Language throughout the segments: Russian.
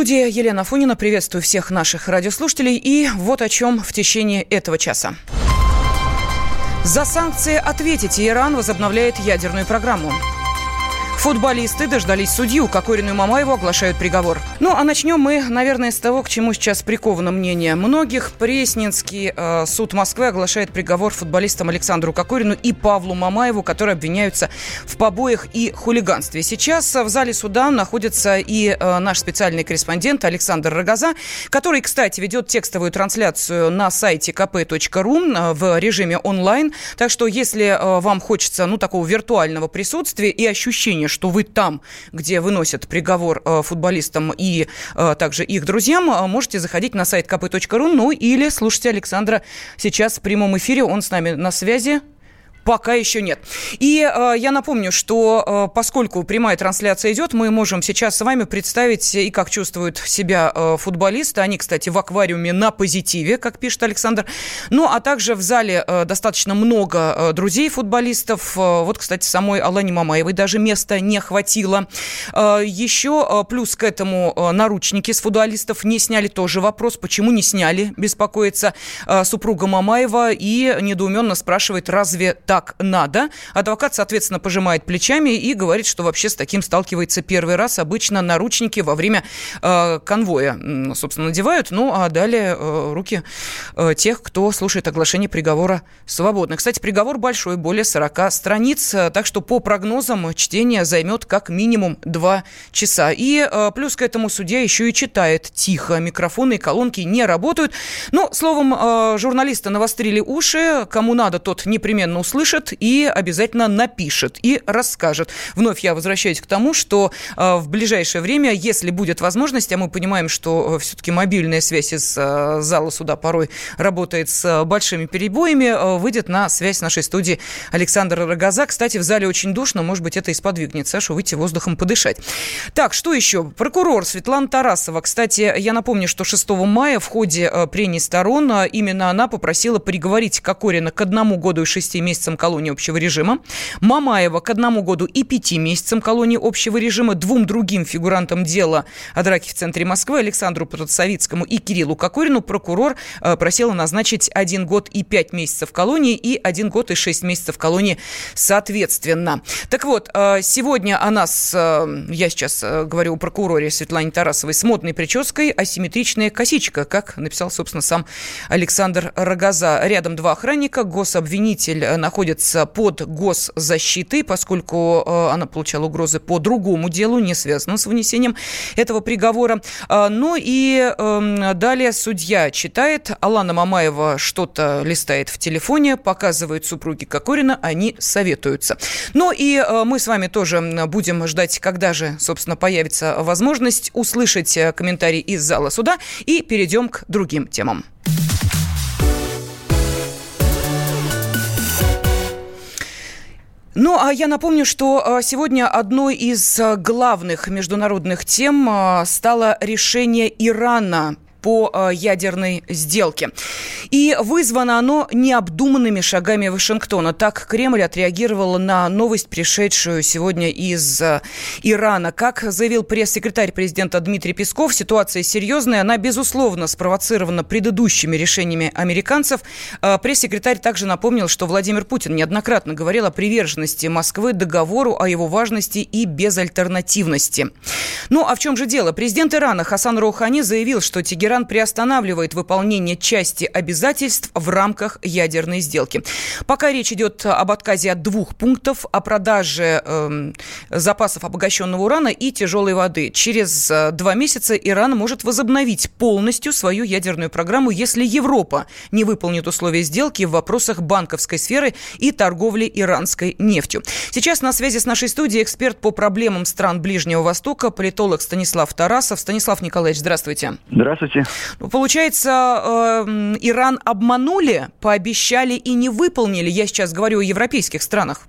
студии Елена Фунина. Приветствую всех наших радиослушателей. И вот о чем в течение этого часа. За санкции ответить Иран возобновляет ядерную программу. Футболисты дождались судью. Кокорину и Мамаеву оглашают приговор. Ну, а начнем мы, наверное, с того, к чему сейчас приковано мнение многих. Пресненский э, суд Москвы оглашает приговор футболистам Александру Кокорину и Павлу Мамаеву, которые обвиняются в побоях и хулиганстве. Сейчас в зале суда находится и э, наш специальный корреспондент Александр Рогоза, который, кстати, ведет текстовую трансляцию на сайте kp.ru э, в режиме онлайн. Так что, если э, вам хочется, ну, такого виртуального присутствия и ощущения, что вы там, где выносят приговор э, футболистам и э, также их друзьям, э, можете заходить на сайт kp.ru, ну или слушайте Александра сейчас в прямом эфире, он с нами на связи. Пока еще нет. И э, я напомню, что э, поскольку прямая трансляция идет, мы можем сейчас с вами представить и как чувствуют себя э, футболисты. Они, кстати, в аквариуме на позитиве, как пишет Александр. Ну, а также в зале э, достаточно много э, друзей футболистов. Э, вот, кстати, самой Алане Мамаевой даже места не хватило. Э, еще э, плюс к этому э, наручники с футболистов не сняли. Тоже вопрос, почему не сняли, беспокоится э, супруга Мамаева и недоуменно спрашивает, разве так надо. Адвокат, соответственно, пожимает плечами и говорит, что вообще с таким сталкивается первый раз. Обычно наручники во время э, конвоя, собственно, надевают, ну а далее э, руки э, тех, кто слушает оглашение приговора свободно. Кстати, приговор большой, более 40 страниц, так что по прогнозам чтение займет как минимум 2 часа. И э, плюс к этому судья еще и читает тихо. Микрофоны и колонки не работают. Ну, словом, э, журналисты навострили уши. Кому надо, тот непременно услышит услышит и обязательно напишет и расскажет. Вновь я возвращаюсь к тому, что э, в ближайшее время, если будет возможность, а мы понимаем, что э, все-таки мобильная связь из э, зала суда порой работает с большими перебоями, выйдет на связь нашей студии Александр Рогоза. Кстати, в зале очень душно, может быть, это и сподвигнет Сашу выйти воздухом подышать. Так, что еще? Прокурор Светлана Тарасова. Кстати, я напомню, что 6 мая в ходе прений сторон именно она попросила приговорить Кокорина к одному году и шести месяцам месяцам колонии общего режима, Мамаева к одному году и пяти месяцам колонии общего режима, двум другим фигурантам дела о драке в центре Москвы, Александру Протасовицкому и Кириллу Кокорину, прокурор э, просила назначить один год и пять месяцев колонии и один год и шесть месяцев колонии соответственно. Так вот, э, сегодня она с, э, я сейчас говорю о прокуроре Светлане Тарасовой, с модной прической, асимметричная косичка, как написал, собственно, сам Александр Рогоза. Рядом два охранника, гособвинитель находится находится под госзащитой, поскольку э, она получала угрозы по другому делу, не связанному с вынесением этого приговора. А, ну и эм, далее судья читает, Алана Мамаева что-то листает в телефоне, показывает супруги Кокорина, они советуются. Ну и э, мы с вами тоже будем ждать, когда же, собственно, появится возможность услышать э, комментарий из зала суда и перейдем к другим темам. Ну, а я напомню, что а, сегодня одной из а, главных международных тем а, стало решение Ирана по э, ядерной сделке. И вызвано оно необдуманными шагами Вашингтона. Так Кремль отреагировал на новость, пришедшую сегодня из э, Ирана. Как заявил пресс-секретарь президента Дмитрий Песков, ситуация серьезная. Она, безусловно, спровоцирована предыдущими решениями американцев. Э, пресс-секретарь также напомнил, что Владимир Путин неоднократно говорил о приверженности Москвы договору, о его важности и безальтернативности. Ну, а в чем же дело? Президент Ирана Хасан Роухани заявил, что Тегеран Иран приостанавливает выполнение части обязательств в рамках ядерной сделки. Пока речь идет об отказе от двух пунктов о продаже э, запасов обогащенного урана и тяжелой воды. Через э, два месяца Иран может возобновить полностью свою ядерную программу, если Европа не выполнит условия сделки в вопросах банковской сферы и торговли иранской нефтью. Сейчас на связи с нашей студией эксперт по проблемам стран Ближнего Востока, политолог Станислав Тарасов. Станислав Николаевич, здравствуйте. Здравствуйте. Здравствуйте. Ну, получается, э, Иран обманули, пообещали и не выполнили. Я сейчас говорю о европейских странах.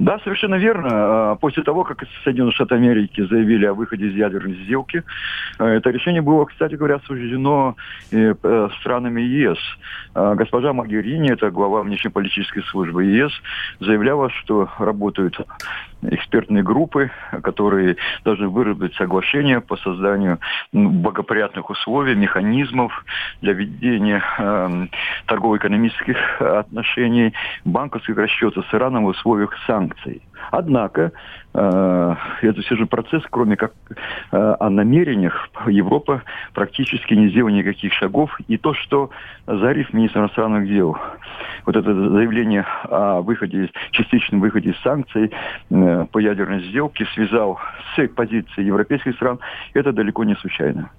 Да, совершенно верно. А, после того, как Соединенные Штаты Америки заявили о выходе из ядерной сделки, э, это решение было, кстати говоря, осуждено э, странами ЕС. А, госпожа Магерини, это глава внешнеполитической службы ЕС, заявляла, что работают экспертные группы, которые должны выработать соглашение по созданию благоприятных условий, механизмов для ведения э, торгово-экономических отношений, банковских расчетов с Ираном в условиях санкций. Однако э, это все же процесс, кроме как э, о намерениях, Европа практически не сделала никаких шагов. И то, что Зариф, министр иностранных дел, вот это заявление о выходе, частичном выходе из санкций э, по ядерной сделке связал с позицией европейских стран, это далеко не случайно.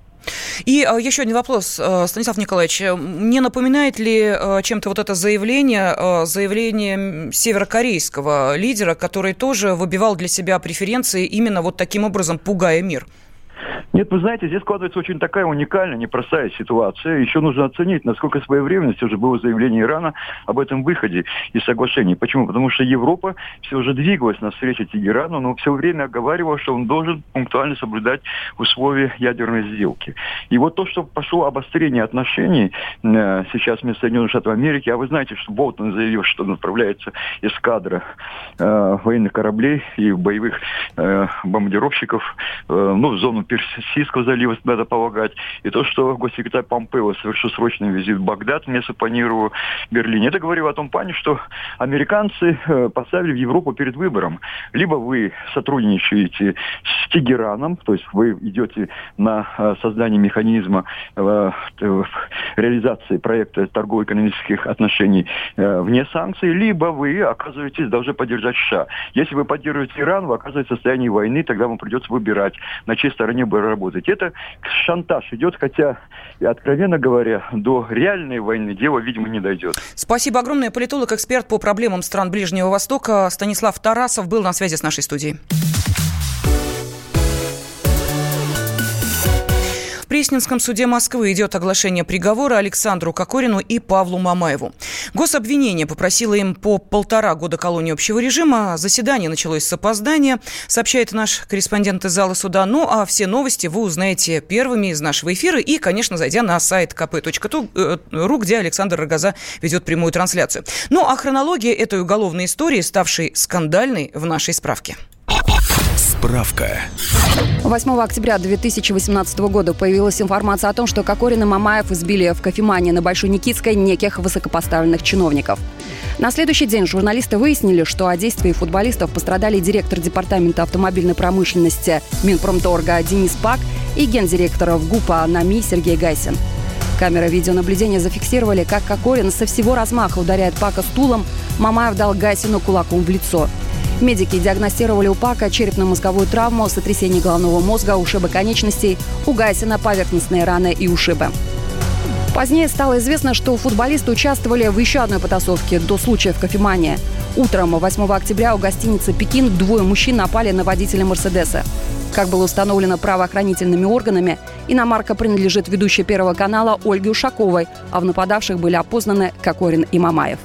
И э, еще один вопрос, э, Станислав Николаевич. Не напоминает ли э, чем-то вот это заявление, заявление северокорейского лидера, который тоже выбивал для себя преференции именно вот таким образом, пугая мир? Нет, вы знаете, здесь складывается очень такая уникальная, непростая ситуация. Еще нужно оценить, насколько своевременность уже было заявление Ирана об этом выходе из соглашений. Почему? Потому что Европа все же двигалась на встрече Тегерану, но все время оговаривала, что он должен пунктуально соблюдать условия ядерной сделки. И вот то, что пошло обострение отношений э, сейчас между Соединенными Штатами Америки, а вы знаете, что Болтон заявил, что он отправляется эскадра э, военных кораблей и боевых э, бомбардировщиков э, ну, в зону Персидского залива, надо полагать, и то, что госсекретарь Помпео совершил срочный визит в Багдад планировал в Берлине. Это говорило о том плане, что американцы э, поставили в Европу перед выбором. Либо вы сотрудничаете с Тегераном, то есть вы идете на э, создание механизма э, реализации проекта торгово-экономических отношений вне санкций, либо вы оказываетесь должны поддержать США. Если вы поддерживаете Иран, вы оказываетесь в состоянии войны, тогда вам придется выбирать, на чьей стороне бы работать. Это шантаж идет, хотя, откровенно говоря, до реальной войны дело, видимо, не дойдет. Спасибо огромное. Политолог, эксперт по проблемам стран Ближнего Востока Станислав Тарасов был на связи с нашей студией. Пресненском суде Москвы идет оглашение приговора Александру Кокорину и Павлу Мамаеву. Гособвинение попросило им по полтора года колонии общего режима. Заседание началось с опоздания, сообщает наш корреспондент из зала суда. Ну, а все новости вы узнаете первыми из нашего эфира и, конечно, зайдя на сайт kp.ru, где Александр Рогоза ведет прямую трансляцию. Ну, а хронология этой уголовной истории, ставшей скандальной в нашей справке. Справка. 8 октября 2018 года появилась информация о том, что Кокорин и Мамаев избили в кофемании на Большой Никитской неких высокопоставленных чиновников. На следующий день журналисты выяснили, что о действии футболистов пострадали директор Департамента автомобильной промышленности Минпромторга Денис Пак и гендиректор ГУПа НАМИ Сергей Гайсин. Камеры видеонаблюдения зафиксировали, как Кокорин со всего размаха ударяет Пака стулом, Мамаев дал Гайсину кулаком в лицо – Медики диагностировали у Пака черепно-мозговую травму, сотрясение головного мозга, ушибы конечностей, у Гайсина поверхностные раны и ушибы. Позднее стало известно, что футболисты участвовали в еще одной потасовке до случая в кофемании. Утром 8 октября у гостиницы «Пекин» двое мужчин напали на водителя «Мерседеса». Как было установлено правоохранительными органами, иномарка принадлежит ведущей Первого канала Ольге Ушаковой, а в нападавших были опознаны Кокорин и Мамаев.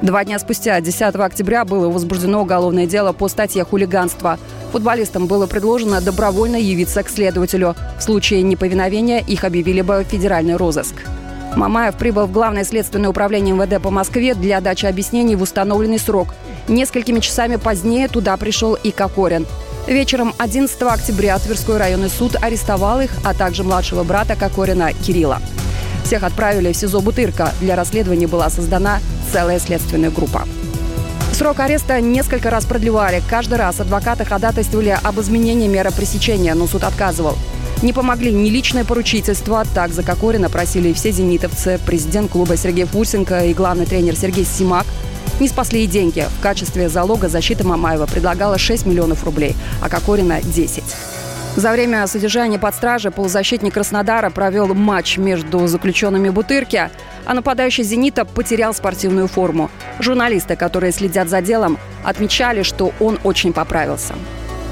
Два дня спустя, 10 октября, было возбуждено уголовное дело по статье «Хулиганство». Футболистам было предложено добровольно явиться к следователю. В случае неповиновения их объявили бы федеральный розыск. Мамаев прибыл в Главное следственное управление МВД по Москве для дачи объяснений в установленный срок. Несколькими часами позднее туда пришел и Кокорин. Вечером 11 октября Тверской районный суд арестовал их, а также младшего брата Кокорина Кирилла. Всех отправили в СИЗО «Бутырка». Для расследования была создана целая следственная группа. Срок ареста несколько раз продлевали. Каждый раз адвокаты ходатайствовали об изменении меры пресечения, но суд отказывал. Не помогли ни личное поручительство, так за Кокорина просили все зенитовцы, президент клуба Сергей Фурсенко и главный тренер Сергей Симак. Не спасли и деньги. В качестве залога защита Мамаева предлагала 6 миллионов рублей, а Кокорина – 10. За время содержания под стражей полузащитник Краснодара провел матч между заключенными Бутырки, а нападающий «Зенита» потерял спортивную форму. Журналисты, которые следят за делом, отмечали, что он очень поправился.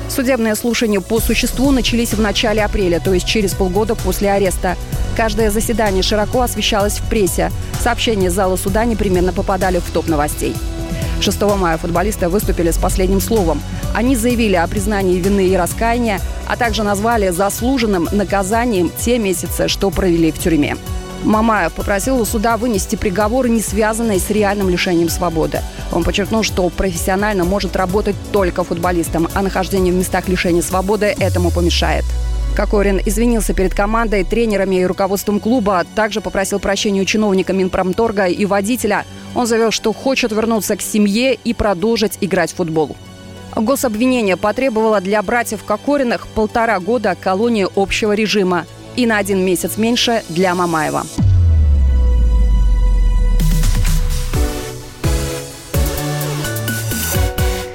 Судебные слушания по существу начались в начале апреля, то есть через полгода после ареста. Каждое заседание широко освещалось в прессе. Сообщения зала суда непременно попадали в топ новостей. 6 мая футболисты выступили с последним словом. Они заявили о признании вины и раскаяния, а также назвали заслуженным наказанием те месяцы, что провели в тюрьме. Мамаев попросил у суда вынести приговор, не связанный с реальным лишением свободы. Он подчеркнул, что профессионально может работать только футболистом, а нахождение в местах лишения свободы этому помешает. Кокорин извинился перед командой, тренерами и руководством клуба, а также попросил прощения у чиновника Минпромторга и водителя. Он заявил, что хочет вернуться к семье и продолжить играть в футбол. Гособвинение потребовало для братьев Кокориных полтора года колонии общего режима и на один месяц меньше для Мамаева.